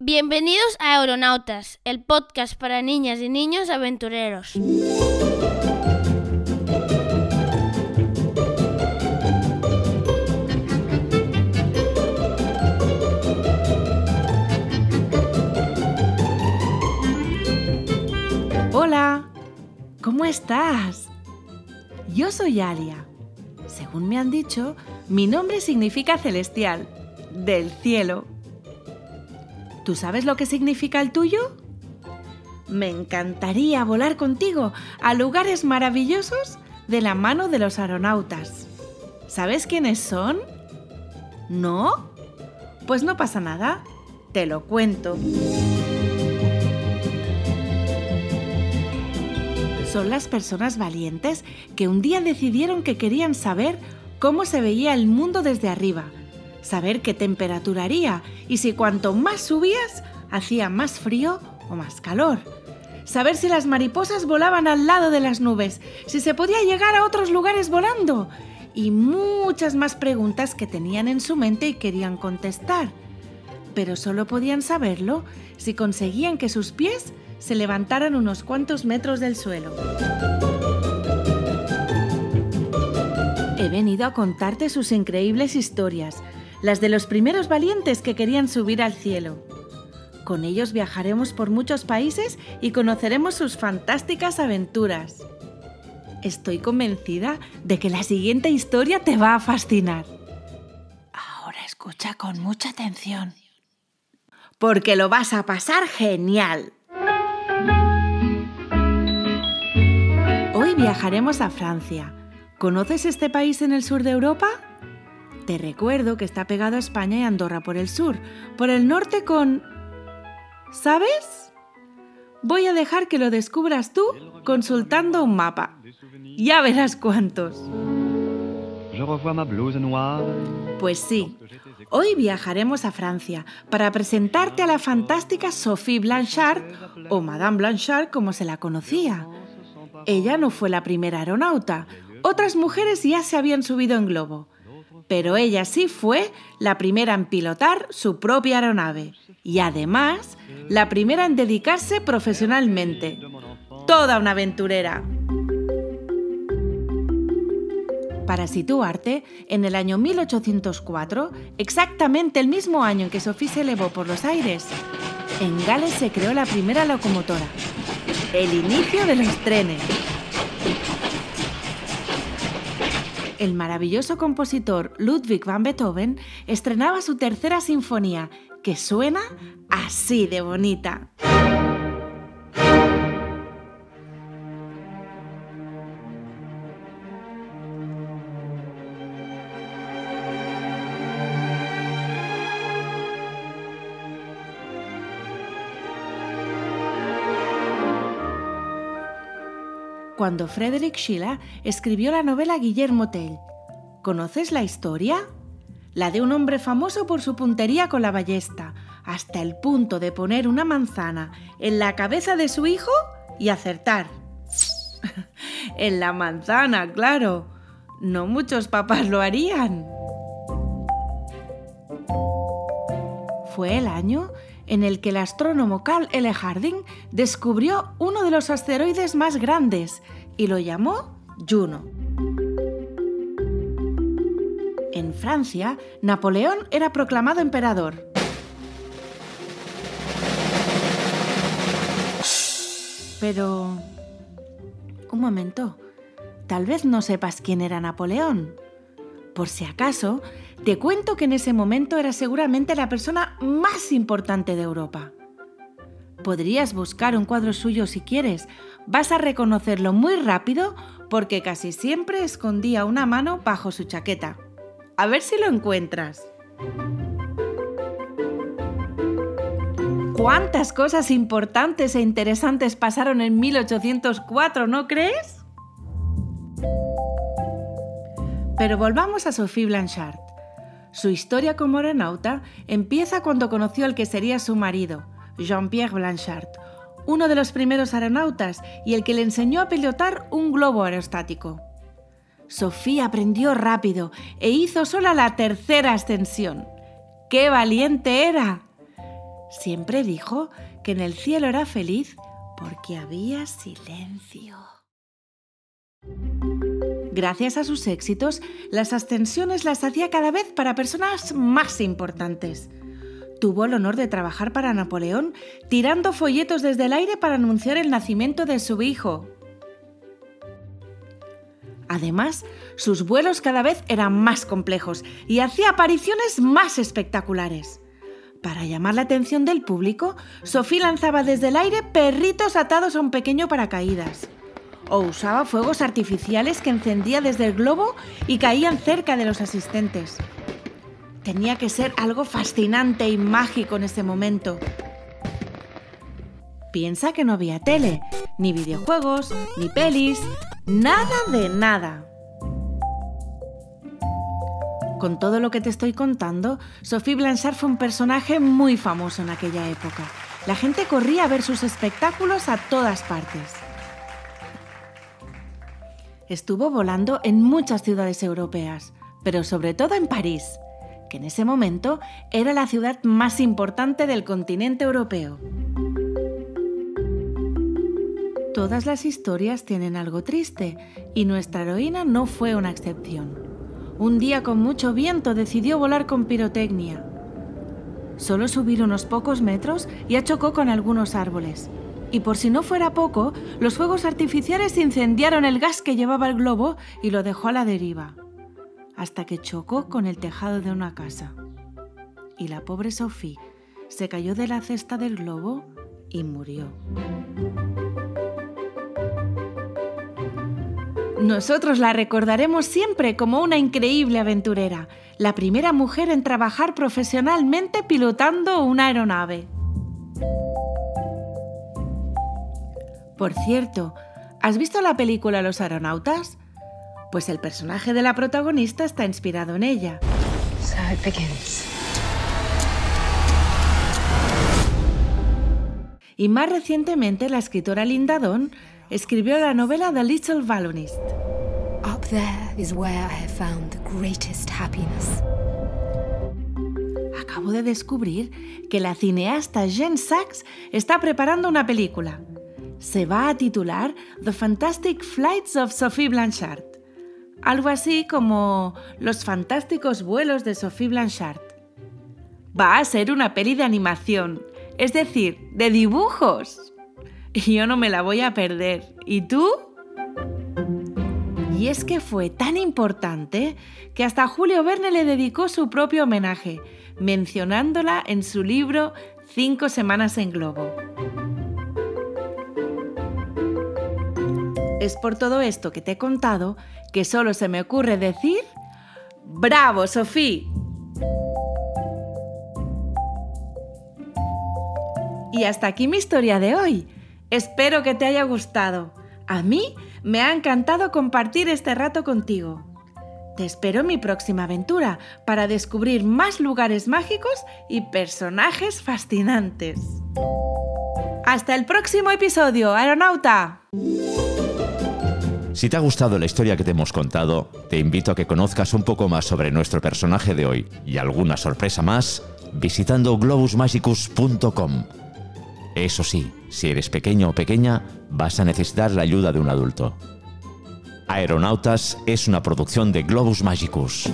Bienvenidos a Aeronautas, el podcast para niñas y niños aventureros. Hola, ¿cómo estás? Yo soy Alia. Según me han dicho, mi nombre significa celestial, del cielo. ¿Tú sabes lo que significa el tuyo? Me encantaría volar contigo a lugares maravillosos de la mano de los aeronautas. ¿Sabes quiénes son? ¿No? Pues no pasa nada, te lo cuento. Son las personas valientes que un día decidieron que querían saber cómo se veía el mundo desde arriba, saber qué temperatura haría y si cuanto más subías hacía más frío o más calor. Saber si las mariposas volaban al lado de las nubes, si se podía llegar a otros lugares volando y muchas más preguntas que tenían en su mente y querían contestar. Pero solo podían saberlo si conseguían que sus pies se levantaran unos cuantos metros del suelo. He venido a contarte sus increíbles historias, las de los primeros valientes que querían subir al cielo. Con ellos viajaremos por muchos países y conoceremos sus fantásticas aventuras. Estoy convencida de que la siguiente historia te va a fascinar. Ahora escucha con mucha atención. Porque lo vas a pasar genial. Hoy viajaremos a Francia. ¿Conoces este país en el sur de Europa? Te recuerdo que está pegado a España y Andorra por el sur, por el norte con... ¿Sabes? Voy a dejar que lo descubras tú consultando un mapa. Ya verás cuántos. Pues sí, hoy viajaremos a Francia para presentarte a la fantástica Sophie Blanchard, o Madame Blanchard como se la conocía. Ella no fue la primera aeronauta, otras mujeres ya se habían subido en globo, pero ella sí fue la primera en pilotar su propia aeronave y además la primera en dedicarse profesionalmente. Toda una aventurera. Para situarte, en el año 1804, exactamente el mismo año en que Sophie se elevó por los aires, en Gales se creó la primera locomotora, el inicio de los trenes. El maravilloso compositor Ludwig van Beethoven estrenaba su tercera sinfonía, que suena así de bonita. Cuando Frederick Schiller escribió la novela Guillermo Tell. ¿Conoces la historia? La de un hombre famoso por su puntería con la ballesta, hasta el punto de poner una manzana en la cabeza de su hijo y acertar. en la manzana, claro. No muchos papás lo harían. Fue el año en el que el astrónomo Carl L. Harding descubrió uno de los asteroides más grandes y lo llamó Juno. En Francia, Napoleón era proclamado emperador. Pero... Un momento. Tal vez no sepas quién era Napoleón. Por si acaso, te cuento que en ese momento era seguramente la persona más importante de Europa. Podrías buscar un cuadro suyo si quieres. Vas a reconocerlo muy rápido porque casi siempre escondía una mano bajo su chaqueta. A ver si lo encuentras. ¿Cuántas cosas importantes e interesantes pasaron en 1804, no crees? Pero volvamos a Sophie Blanchard. Su historia como aeronauta empieza cuando conoció al que sería su marido, Jean-Pierre Blanchard, uno de los primeros aeronautas y el que le enseñó a pilotar un globo aerostático. Sophie aprendió rápido e hizo sola la tercera ascensión. ¡Qué valiente era! Siempre dijo que en el cielo era feliz porque había silencio. Gracias a sus éxitos, las ascensiones las hacía cada vez para personas más importantes. Tuvo el honor de trabajar para Napoleón, tirando folletos desde el aire para anunciar el nacimiento de su hijo. Además, sus vuelos cada vez eran más complejos y hacía apariciones más espectaculares. Para llamar la atención del público, Sophie lanzaba desde el aire perritos atados a un pequeño paracaídas. O usaba fuegos artificiales que encendía desde el globo y caían cerca de los asistentes. Tenía que ser algo fascinante y mágico en ese momento. Piensa que no había tele, ni videojuegos, ni pelis, nada de nada. Con todo lo que te estoy contando, Sophie Blanchard fue un personaje muy famoso en aquella época. La gente corría a ver sus espectáculos a todas partes. Estuvo volando en muchas ciudades europeas, pero sobre todo en París, que en ese momento era la ciudad más importante del continente europeo. Todas las historias tienen algo triste y nuestra heroína no fue una excepción. Un día con mucho viento decidió volar con pirotecnia. Solo subir unos pocos metros y chocó con algunos árboles. Y por si no fuera poco, los fuegos artificiales incendiaron el gas que llevaba el globo y lo dejó a la deriva, hasta que chocó con el tejado de una casa. Y la pobre Sophie se cayó de la cesta del globo y murió. Nosotros la recordaremos siempre como una increíble aventurera, la primera mujer en trabajar profesionalmente pilotando una aeronave. Por cierto, ¿has visto la película Los aeronautas? Pues el personaje de la protagonista está inspirado en ella. Y más recientemente la escritora Linda Donn escribió la novela The Little Balloonist. Up there is where I have found the greatest happiness. Acabo de descubrir que la cineasta Jen Sachs está preparando una película. Se va a titular The Fantastic Flights of Sophie Blanchard. Algo así como Los fantásticos vuelos de Sophie Blanchard. Va a ser una peli de animación, es decir, de dibujos y yo no me la voy a perder. ¿Y tú? Y es que fue tan importante que hasta Julio Verne le dedicó su propio homenaje, mencionándola en su libro Cinco Semanas en Globo. Es por todo esto que te he contado que solo se me ocurre decir ¡Bravo, Sofía! Y hasta aquí mi historia de hoy. Espero que te haya gustado. A mí me ha encantado compartir este rato contigo. Te espero en mi próxima aventura para descubrir más lugares mágicos y personajes fascinantes. Hasta el próximo episodio, aeronauta. Si te ha gustado la historia que te hemos contado, te invito a que conozcas un poco más sobre nuestro personaje de hoy y alguna sorpresa más visitando globusmagicus.com eso sí, si eres pequeño o pequeña, vas a necesitar la ayuda de un adulto. Aeronautas es una producción de Globus Magicus.